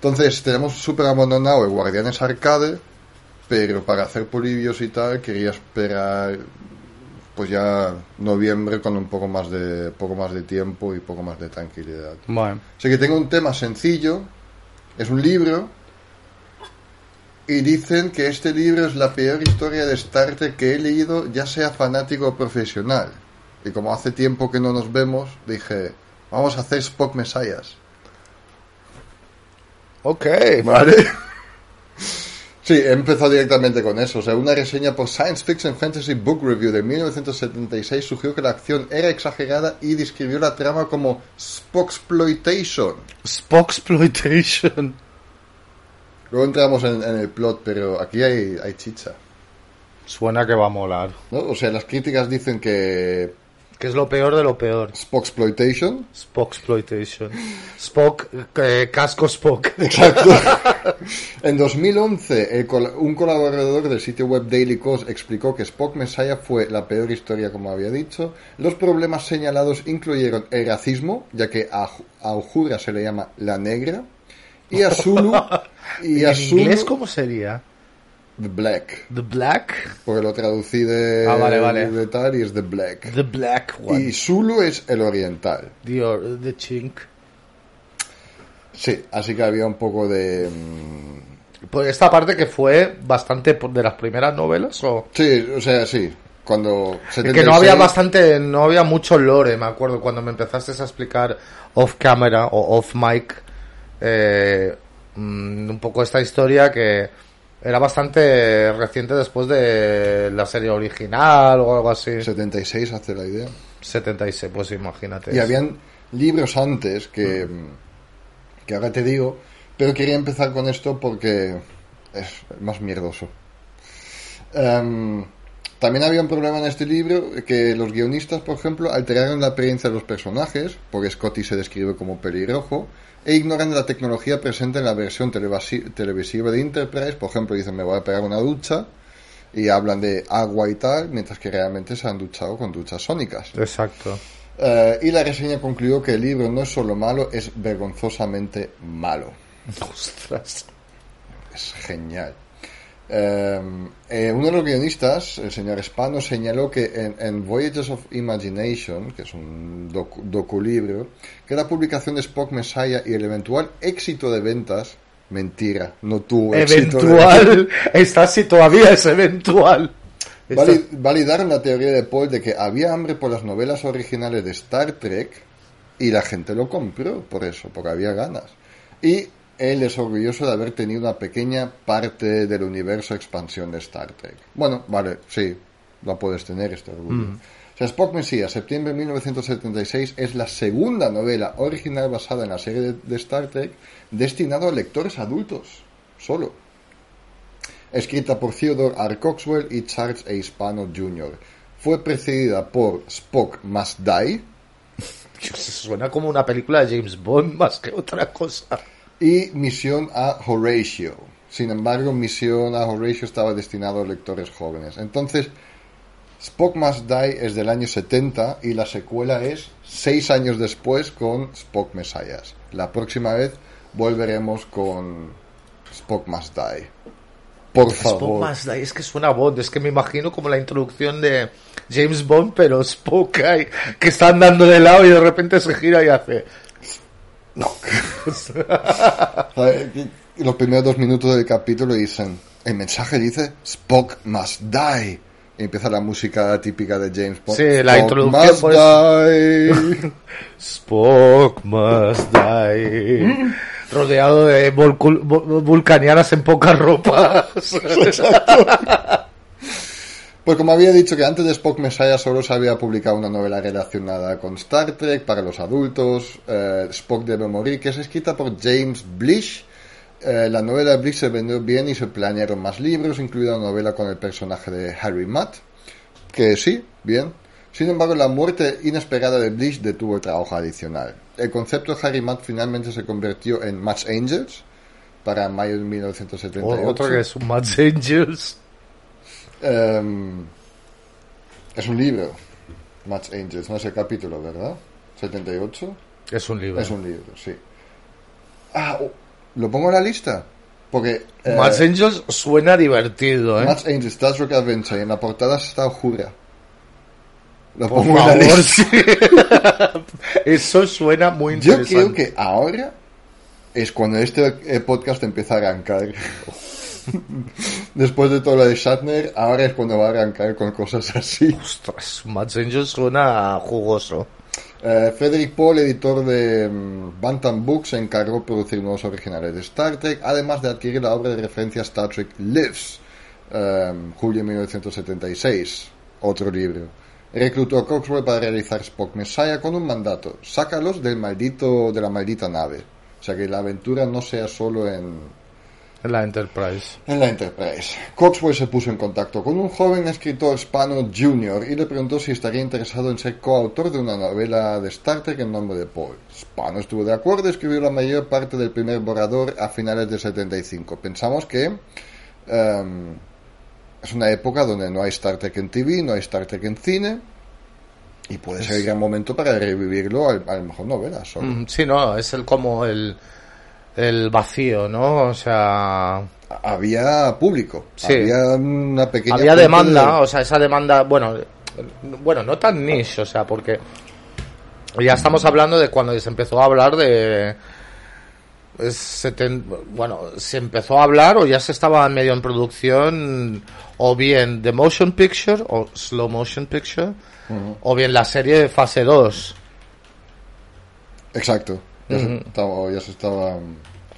Entonces tenemos súper abandonado el Guardianes Arcade, pero para hacer polivios y tal quería esperar pues ya noviembre con un poco más de poco más de tiempo y poco más de tranquilidad. Bueno, Así que tengo un tema sencillo, es un libro y dicen que este libro es la peor historia de Star Trek que he leído, ya sea fanático o profesional. Y como hace tiempo que no nos vemos, dije, vamos a hacer Spock Messiahs. Ok. ¿Vale? Sí, he empezado directamente con eso. O sea, una reseña por Science Fiction Fantasy Book Review de 1976 sugirió que la acción era exagerada y describió la trama como Spocksploitation. Spocksploitation. Luego entramos en, en el plot, pero aquí hay, hay chicha. Suena que va a molar. ¿no? O sea, las críticas dicen que Que es lo peor de lo peor. Spocksploitation. Spocksploitation. Spock, eh, casco Spock. Exacto. en 2011, el col- un colaborador del sitio web Daily Kos explicó que Spock Messiah fue la peor historia, como había dicho. Los problemas señalados incluyeron el racismo, ya que a, a Uhura se le llama la negra, y a Zulu, y a ¿En inglés Zulu, cómo sería? The black. The Black. Porque lo traducí de, Ah, vale, vale. de tal y es the black. The Black One. Y Zulu es el oriental. The, or- the Chink. Sí, así que había un poco de... mm, Pues esta parte que fue bastante de las primeras novelas o Sí, o sea, sí. Cuando... que no 76, había bastante no había mucho lore me acuerdo cuando me empezaste a explicar off camera o off mic eh, mm, un poco esta historia que era bastante reciente después de la serie original o algo así 76 hace la idea. 76 pues imagínate Y habían libros antes que, que ahora te digo, pero quería empezar con esto porque es más mierdoso. Em, también había un problema en este libro que los guionistas, por ejemplo, alteraron la apariencia de los personajes, porque Scotty se describe como pelirrojo, e ignoran la tecnología presente en la versión televisiva de Enterprise. Por ejemplo, dicen me voy a pegar una ducha y hablan de agua y tal, mientras que realmente se han duchado con duchas sónicas. exacto Eh, y la reseña concluyó que el libro no es solo malo, es vergonzosamente malo. ostras Es genial. Eh, eh, uno de los guionistas, el señor Spano, señaló que en, en Voyages of Imagination, que es un docu, doculibro, que la publicación de Spock Messiah y el eventual éxito de ventas, mentira, no tuvo éxito de eventual está si todavía es eventual validaron la teoría de Paul de que había hambre por las novelas originales de Star Trek y la gente lo compró por eso, porque había ganas. Y él es orgulloso de haber tenido una pequeña parte del universo expansión de Star Trek. Bueno, vale, sí, lo puedes tener este orgullo. O sea, Spock Messiah, septiembre de 1976, es la segunda novela original basada en la serie de, de Star Trek destinado a lectores adultos, solo escrita por Theodore R. Coxwell y Charles A. Spano Jr. Fue precedida por Spock Must Die suena como una película de James Bond más que otra cosa y Misión a Horatio. Sin embargo, Misión a Horatio estaba destinado a lectores jóvenes. Entonces, Spock Must Die es del año 70 y la secuela es seis años después con Spock Messiahs. La próxima vez volveremos con Spock Must Die. Por favor. Spock más da- es que suena a Bond, es que me imagino como la introducción de James Bond, pero Spock ahí, que está andando de lado y de repente se gira y hace. Los primeros dos minutos del capítulo dicen, el mensaje dice Spock must die. Y empieza la música típica de James Bond. Sí, la Spock introducción, must die. Spock must die. Rodeado de vulcanianas en pocas ropas. Pues como había dicho que antes de Spock Messiah solo se había publicado una novela relacionada con Star Trek para los adultos, eh, Spock debe morir, que es escrita por James Blish. Eh, la novela de Blish se vendió bien y se planearon más libros, incluida una novela con el personaje de Harry Mudd, que sí, bien. Sin embargo, la muerte inesperada de Blish detuvo el trabajo adicional. El concepto de Harry Mudd finalmente se convirtió en Match Angels para mayo de 1978. Otro que es Mad Angels. Em, es un libro, Match Angels, no es el capítulo, ¿verdad? 78. Es un libro. Es un libro, sí. Ah, oh, ¿Lo pongo en la lista? Porque... eh, Mars Angels suena divertido, ¿eh? Mars Angels, Star Trek Adventure, y en la portada está Ojura. Lo Por pongo en la lista. sí. Eso suena muy Yo interesante. creo que ahora es cuando este podcast empieza a arrancar. Después de todo lo de Shatner, ahora es cuando va a arrancar con cosas así. Ostras, suena jugoso. Eh, Frederick Paul, editor de mm, Bantam Books, se encargó de producir nuevos originales de Star Trek, además de adquirir la obra de referencia Star Trek Lives, eh, julio de 1976, otro libro. Reclutó a Coxwell para realizar Spock Messiah con un mandato: sácalos del maldito, de la maldita nave. O sea que la aventura no sea solo en, En la Enterprise. en la Enterprise. Coxwell se puso en contacto con un joven escritor Spano Jr. y le preguntó si estaría interesado en ser coautor de una novela de Star Trek en nombre de Paul. Spano estuvo de acuerdo y escribió la mayor parte del primer borrador a finales de 75. Pensamos que em, es una época donde no hay Star Trek en TV, no hay Star Trek en cine. Y puede ser el gran momento para revivirlo a lo mejor novelas. Mm, Sí, no, es el como el, el vacío, ¿no? O sea, Había público, Sí. había una pequeña. había demanda, de- o sea, esa demanda, bueno, bueno, no tan niche, o sea, porque ya estamos hablando de cuando se empezó a hablar de bueno, se empezó a hablar o ya se estaba medio en producción o bien de motion picture o slow motion picture o bien la serie de fase 2. Exacto. Ya, se, estaba, ya se estaba.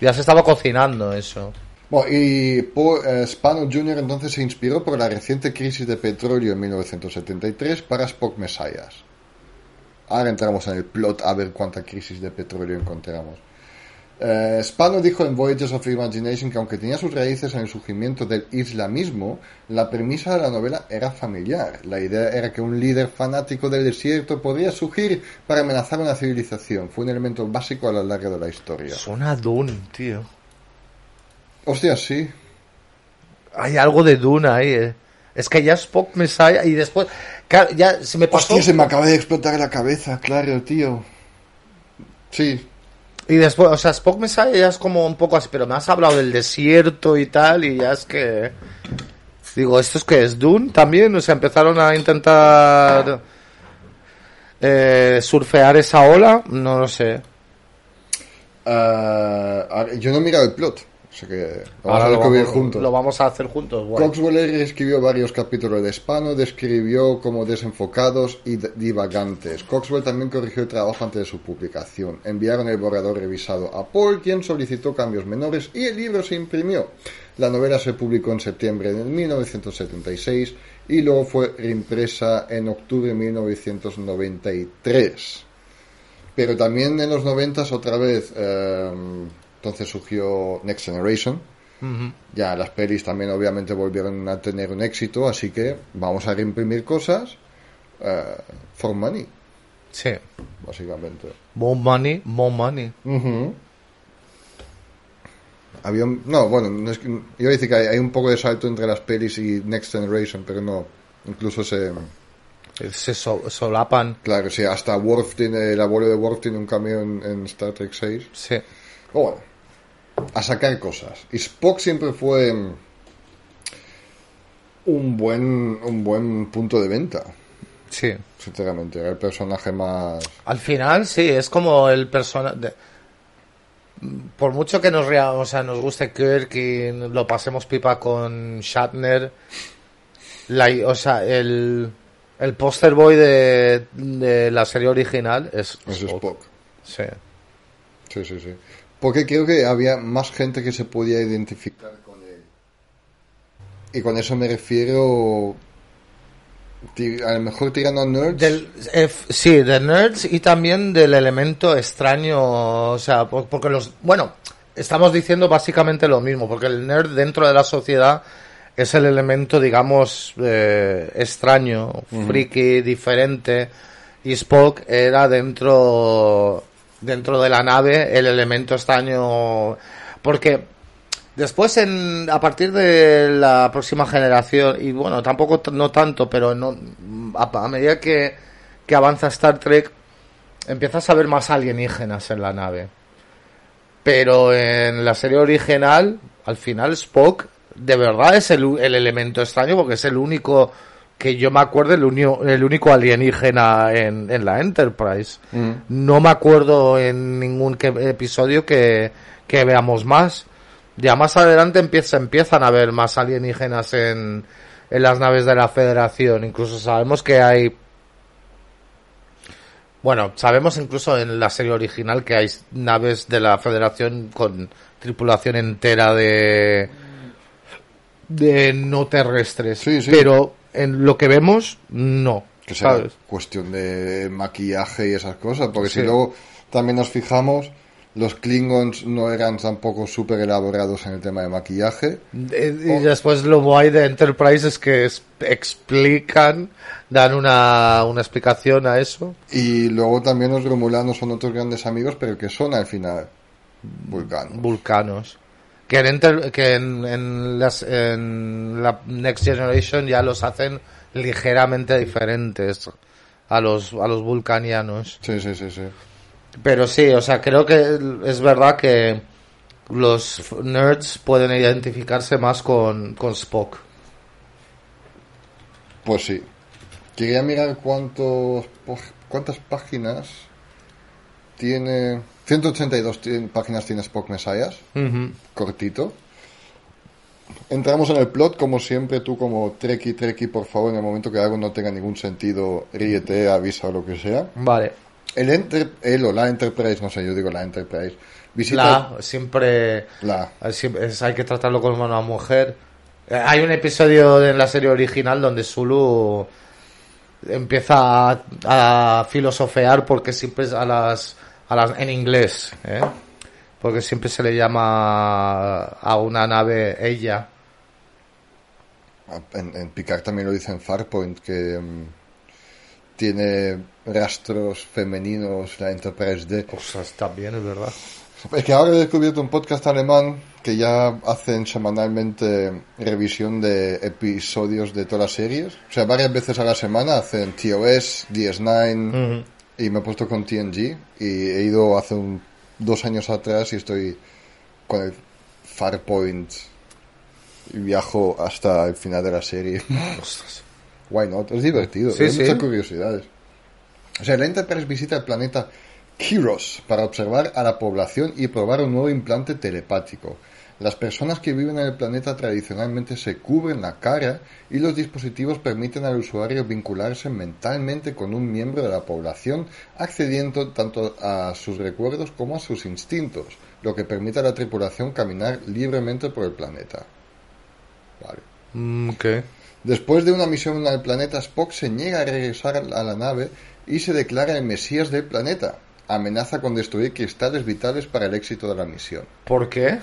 Ya se estaba cocinando eso. Bueno, y Paul, eh, Spano Jr. entonces se inspiró por la reciente crisis de petróleo en 1973 para Spock Messiahs. Ahora entramos en el plot a ver cuánta crisis de petróleo encontramos. Eh, Spano dijo en Voyages of Imagination que aunque tenía sus raíces en el surgimiento del islamismo, la premisa de la novela era familiar. La idea era que un líder fanático del desierto podría surgir para amenazar una civilización. Fue un elemento básico a lo largo de la historia. Suena Dune, tío. Hostia, sí. Hay algo de Dune ahí, eh. Es que ya Spock Messiah y después... Ya se me pasó... Hostia, se me acaba de explotar la cabeza, claro, tío. Sí, Y después, o sea, Spock Messiah ya es como un poco así, pero me has hablado del desierto y tal, y ya es que... Digo, ¿esto es que es Dune también? O sea, empezaron a intentar eh, surfear esa ola, no lo sé. Ahora- yo no he mirado el plot, o sea que lo vamos Ahora a lo descubrir vamos, juntos. lo vamos a hacer juntos. guay. Coxwell escribió varios capítulos de Spano, describió como desenfocados y divagantes. Coxwell también corrigió el trabajo antes de su publicación. Enviaron el borrador revisado a Paul, quien solicitó cambios menores y el libro se imprimió. La novela se publicó en septiembre de 1976 y luego fue reimpresa en octubre de 1993. Pero también en los 90 otra vez, eh, entonces surgió Next Generation. Ya las pelis también obviamente volvieron a tener un éxito, así que vamos a reimprimir cosas eh, for money, Sí. básicamente. More money, more money. Ujú. Había un- no, bueno, no es que- yo iba a decir que hay, hay un poco de salto entre las pelis y Next Generation, pero no. Incluso se... Se so- solapan. Claro, sí, hasta Worf tiene, el abuelo de Worf tiene un cameo en, en Star Trek 6. Sí. Pero bueno, a sacar cosas. Y Spock siempre fue mm, un buen, un buen punto de venta, Sí. sinceramente. Era el personaje más... Al final, sí, es como el personaje. Por mucho que nos rea- o sea, nos guste Kirk y lo pasemos pipa con Shatner, la, o sea, el, el poster boy de, de la serie original es, Es Spock. Spock. Sí. Sí, sí, sí. Porque creo que había más gente que se podía identificar con él. Y con eso me refiero... A lo mejor tirando a nerds. Del, eh, sí, de nerds y también del elemento extraño, o sea, por- porque los, bueno, estamos diciendo básicamente lo mismo, porque el nerd dentro de la sociedad es el elemento, digamos, eh, extraño, friki, diferente, y Spock era dentro, dentro de la nave el elemento extraño, porque Después, en, a partir de la próxima generación, y bueno, tampoco no tanto, pero no, a, a medida que, que avanza Star Trek, empiezas a ver más alienígenas en la nave. Pero en la serie original, al final Spock de verdad es el, el elemento extraño porque es el único que yo me acuerdo, el, único alienígena en, en la Enterprise. Mm. No me acuerdo en ningún que- episodio que, que veamos más. Ya más adelante empieza, empiezan a haber más alienígenas en, en las naves de la Federación. Incluso sabemos que hay bueno, sabemos incluso en la serie original que hay naves de la Federación con tripulación entera de de no terrestres, Sí, sí. pero en lo que vemos no, Que será ¿sabes? cuestión de maquillaje y esas cosas, porque Sí. si luego también nos fijamos, los Klingons no eran tampoco súper elaborados en el tema de maquillaje. Eh, Y después lo guay de Enterprise es que es- explican, dan una, una explicación a eso. Y luego también los Romulanos son otros grandes amigos, pero que son al final vulcanos. vulcanos. Que en, Enter- que en, en las, en la Next Generation ya los hacen ligeramente diferentes a los, a los vulcanianos. Sí, sí, sí, sí. Pero sí, o sea, creo que es verdad que los nerds pueden identificarse más con, con Spock. Pues sí. Quería mirar cuántos, cuántas páginas tiene... 182 ti- páginas tiene Spock Messiahs. cortito. Entramos en el plot, como siempre, tú como Treki, Treki, por favor, en el momento que algo no tenga ningún sentido, ríete, avisa o lo que sea. Vale. El, enter, el o la Enterprise, no sé, yo digo la Enterprise, visita La, siempre, la, siempre es- hay que tratarlo como una mujer. Eh, Hay un episodio en la serie original donde Zulu empieza a, a filosofear porque siempre a las, a las en inglés, ¿eh? porque siempre se le llama a una nave ella. en, en Picard también lo dice en Farpoint, que mm, tiene rastros femeninos la Enterprise D. Ostras, también es verdad. Es que ahora he descubierto un podcast alemán que ya hacen semanalmente revisión de episodios de todas las series. O sea, varias veces a la semana hacen TOS, DS9 y me he puesto con TNG y he ido hace un- dos años atrás y estoy con el Farpoint y viajo hasta el final de la serie. Ostras. Why not? Es divertido, Sí, hay sí. muchas curiosidades. O sea, la Enterprise visita el planeta Kiros para observar a la población y probar un nuevo implante telepático. Las personas que viven en el planeta tradicionalmente se cubren la cara y los dispositivos permiten al usuario vincularse mentalmente con un miembro de la población, accediendo tanto a sus recuerdos como a sus instintos, lo que permite a la tripulación caminar libremente por el planeta. Vale. Mm, ¿Qué? Después de una misión al planeta, Spock se niega a regresar a la nave y se declara el mesías del planeta. Amenaza con destruir cristales vitales para el éxito de la misión. ¿Por qué?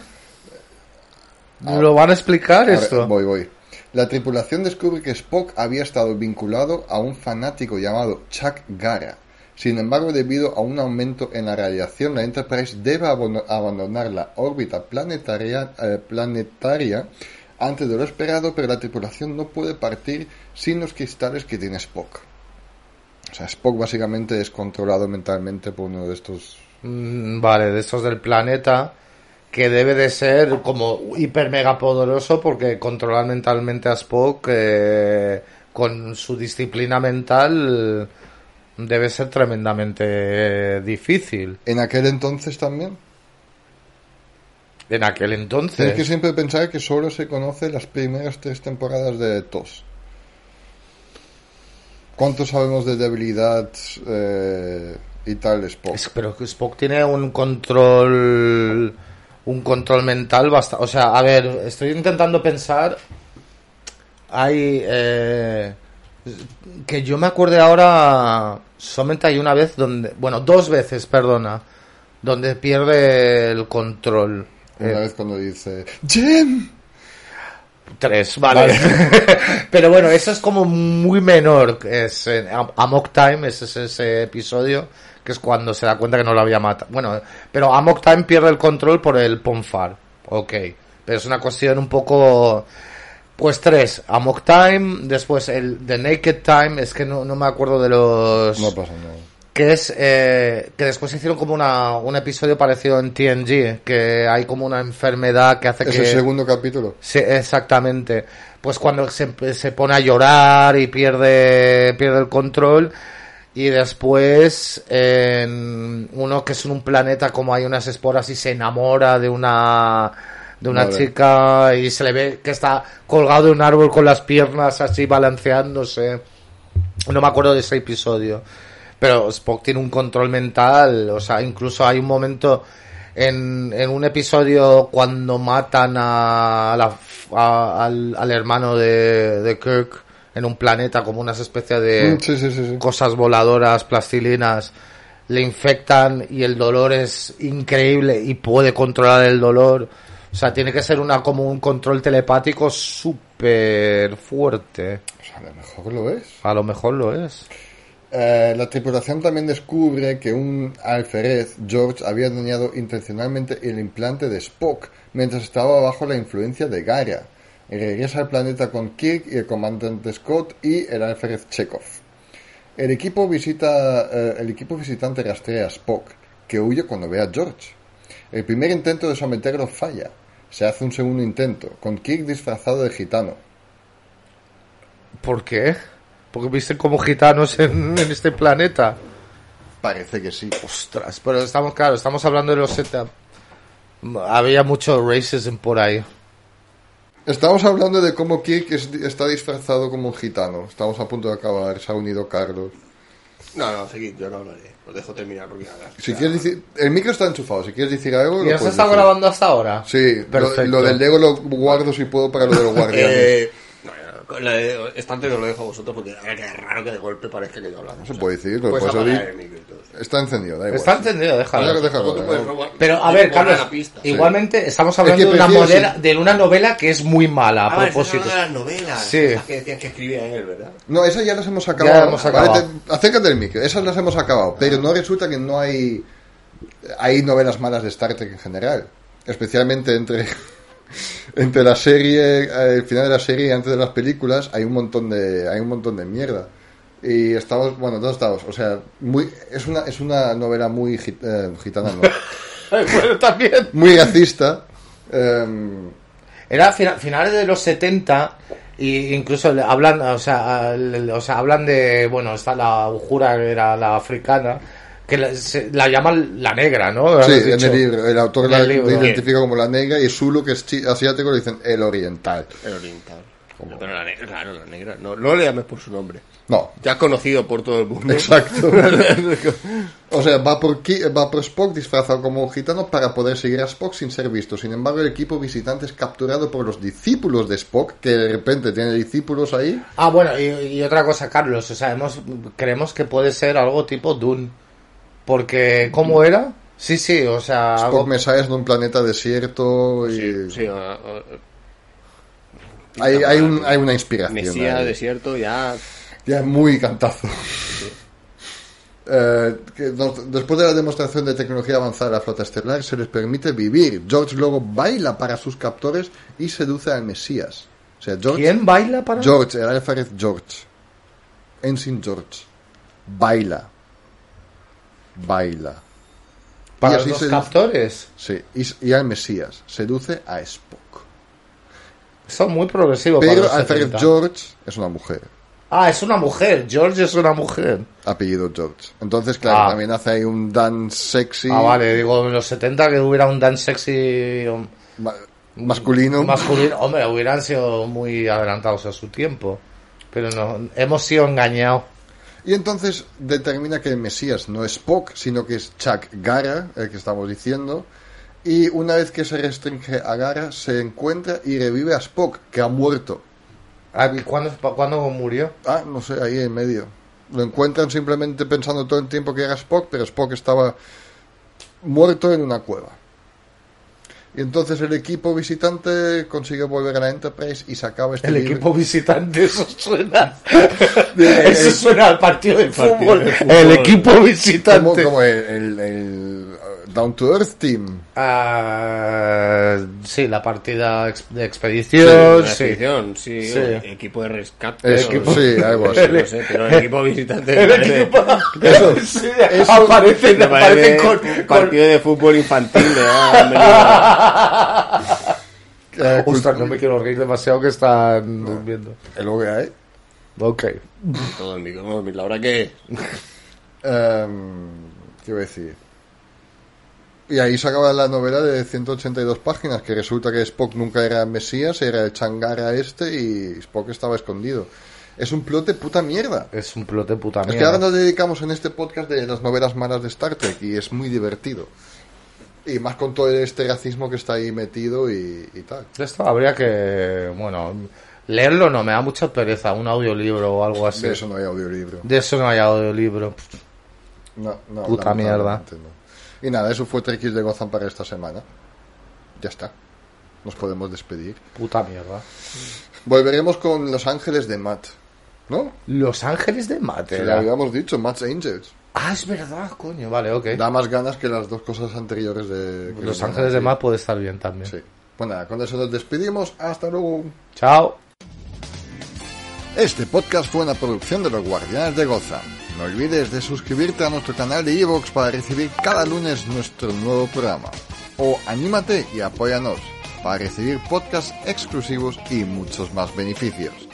¿Lo van a explicar Ahora, esto? voy, voy. La tripulación descubre que Spock había estado vinculado a un fanático llamado Chuck Gara. Sin embargo, debido a un aumento en la radiación, la Enterprise debe abandonar la órbita planetaria, eh, planetaria antes de lo esperado, pero la tripulación no puede partir sin los cristales que tiene Spock. O sea, Spock básicamente es controlado mentalmente por uno de estos... Mm, Vale, de esos del planeta que debe de ser como hiper mega poderoso porque controlar mentalmente a Spock eh, con su disciplina mental debe ser tremendamente eh, difícil En aquel entonces también. en aquel Tienes entonces. que siempre pensar que solo se conoce las primeras tres temporadas de TOS. ¿Cuánto sabemos de debilidad eh, y tal Spock? Es- pero que Spock tiene un control un control mental bastante o sea a ver estoy intentando pensar hay eh, que yo me acuerde ahora solamente hay una vez donde bueno dos veces perdona donde pierde el control Una Eh, vez cuando dice ¡Jim! Tres, vale. Pero bueno, eso es como muy menor. Es Am- Amok Time, ese es ese episodio, que es cuando se da cuenta que no lo había matado. Bueno, pero Amok Time pierde el control por el Ponfar. Ok. Pero es una cuestión un poco... Pues tres, Amok Time, después el The Naked Time, es que no, no me acuerdo de los... No pasa nada. Que es eh, que después hicieron como una, un episodio parecido en TNG, que hay como una enfermedad que hace Es que... el segundo capítulo. Sí, exactamente. Pues cuando se, se pone a llorar y pierde, pierde el control. Y después, en uno que es en un planeta como hay unas esporas y se enamora de una, de una chica y se le ve que está colgado de un árbol con las piernas así balanceándose. No me acuerdo de ese episodio. Pero Spock tiene un control mental. O sea, incluso hay un momento en, en un episodio cuando matan a la- a- al, al hermano de, de Kirk en un planeta como unas especies de Mm, sí, sí, sí, sí. cosas voladoras, plastilinas, le infectan y el dolor es increíble y puede controlar el dolor. O sea, tiene que ser una como un control telepático súper fuerte. O sea, a lo mejor lo es. A lo mejor lo es. Eh, la tripulación también descubre que un alférez, George, había dañado intencionalmente el implante de Spock mientras estaba bajo la influencia de Gara. Y regresa al planeta con Kirk y el comandante Scott y el alférez Chekhov. El equipo, visita, eh, el equipo visitante rastrea a Spock, que huye cuando ve a George. El primer intento de someterlo falla. Se hace un segundo intento, con Kirk disfrazado de gitano. ¿Por qué? Porque visten como gitanos en, en este planeta. Parece que sí. Ostras, pero estamos, claro, estamos hablando de los 70. Había mucho racism por ahí. Estamos hablando de cómo Kirk es- está disfrazado como un gitano. Estamos a punto de acabar, se ha unido Carlos. No, no, seguid, yo no hablaré. Os dejo terminar porque nada. Si quieres decir, el micro está enchufado, si quieres decir algo... ¿Y lo eso está grabando hasta ahora? Sí, lo del Lego lo guardo si puedo para lo de los guardianes. Eh, la de estante no lo dejo a vosotros porque a qué raro que de golpe parezca que yo hablando. No se puede decir, lo puedes puedes oír. Está encendido, da igual. Está entendido, déjalo. Robar- Pero a ver, Carlos, igualmente estamos que hablando de una modela, sí. de una novela que es muy mala a Ah, vale, estás propósito. de las novelas. Sí. que decían que escribía él, ¿verdad? No, esas ya las hemos acabado. hemos Vale, acabado. te- acércate del micro, esas las hemos acabado. Pero no resulta que no hay... Hay novelas malas de Star Trek en general. Especialmente entre... Entre la serie, eh, el final de la serie y antes de las películas hay un montón de hay un montón de mierda. Y estamos, bueno, todos estamos, o sea, muy es una es una novela muy git- eh, gitana, no, bueno, también. muy racista. em, Era fina- finales de los 70 y incluso le hablan, o sea, o sea, hablan de, bueno, está la Ujura que era la africana, que la, se- la llaman la negra, ¿no? sí, en el libro, el autor la, libro. identifica como la negra y Zulu, que es chi- asiático, le dicen el oriental. El oriental. Pero la negra, claro, la negra. No, no le llames por su nombre. No, Ya conocido por todo el mundo. Exacto. O sea, va por, Ki- va por Spock disfrazado como un gitano para poder seguir a Spock sin ser visto. Sin embargo, el equipo visitante es capturado por los discípulos de Spock, que de repente tiene discípulos ahí. Ah, bueno, y, y otra cosa, Carlos, o sea, hemos, creemos que puede ser algo tipo Dune. Porque, ¿cómo era? Sí, sí, o sea... Spock algo- Messiah es de un planeta desierto y Sí, sí, ah, ah, hay, hay, un- hay una inspiración. Mesía, ahí. desierto, ya. Ya muy cantazo. Eh, que nos- después de la demostración de tecnología avanzada de la flota estelar, se les permite vivir. George luego baila para sus captores y seduce al Mesías. O sea, George, ¿Quién baila para...? George, el alférez George. Ensign George. Baila. Baila. para y los así captores. Sí, y, y al Mesías. Seduce a Spock. Son muy progresivos Pero los alférez 70. George es una mujer. Ah, es una mujer. George es una mujer. Apellido George. Entonces, claro, Ah. también hace ahí un dance sexy. Ah, vale, digo, en los 70 que hubiera un dance sexy ma- masculino. masculino, hombre, hubieran sido muy adelantados a su tiempo. Pero no, hemos sido engañados. Y entonces determina que el Mesías no es Spock, sino que es Chuck Gara, el que estamos diciendo. Y una vez que se restringe a Gara, se encuentra y revive a Spock, que ha muerto. Ah, ¿y ¿Cuándo, ¿Cuándo murió? Ah, no sé, ahí en medio. Lo encuentran simplemente pensando todo el tiempo que era Spock, pero Spock estaba muerto en una cueva. Y entonces el equipo visitante consigue volver a la Enterprise y se acaba este El libro. equipo visitante, eso suena. Eso suena al partido de Partido fútbol. de fútbol. El equipo visitante. como el, el- el, Down to Earth Team. Ah, sí, la partida de expedición, sí. expedición, sí, Sí. equipo de rescate. Eso, no, sí, algo así. no sé, pero el equipo visitante me parece, Eso, Sí, eso- aparecen, me parece aparecen con, con- partido de fútbol infantil. venido eh, Ostras, no me quiero reír demasiado que están durmiendo. el OVA, Ok. todo el micro. La hora que Em, ¿Qué iba a decir? Y ahí se acaba la novela de 182 páginas, que resulta que Spock nunca era Mesías, era el Changara este y Spock estaba escondido. Es un plot de puta mierda. Es un plot de puta Es que mierda. ahora nos dedicamos en este podcast de las novelas malas de Star Trek y es muy divertido. Y más con todo este racismo que está ahí metido y, y tal. Esto habría que, bueno, leerlo no, me da mucha pereza, un audiolibro o algo así. De eso no hay audiolibro. De eso no hay audiolibro. No, no, Puta lamentablemente no. Y nada, eso fue Trekkies de Gozan para esta semana. Ya está. Nos podemos despedir. Puta mierda. Volveremos con Los Ángeles de Matt. ¿No? Los Ángeles de Que Mate. le habíamos dicho, Matt's Angels. Ah, es verdad, coño. Vale, ok. Da más ganas que las dos cosas anteriores de... Los Ángeles de. Mate puede estar bien también. Sí. Bueno, nada, con eso nos despedimos. Hasta luego. Chao. Este podcast fue una producción de los Guardianes de Gotham. No olvides de suscribirte a nuestro canal de Evox para recibir cada lunes nuestro nuevo programa. O anímate y apóyanos para recibir podcasts exclusivos y muchos más beneficios.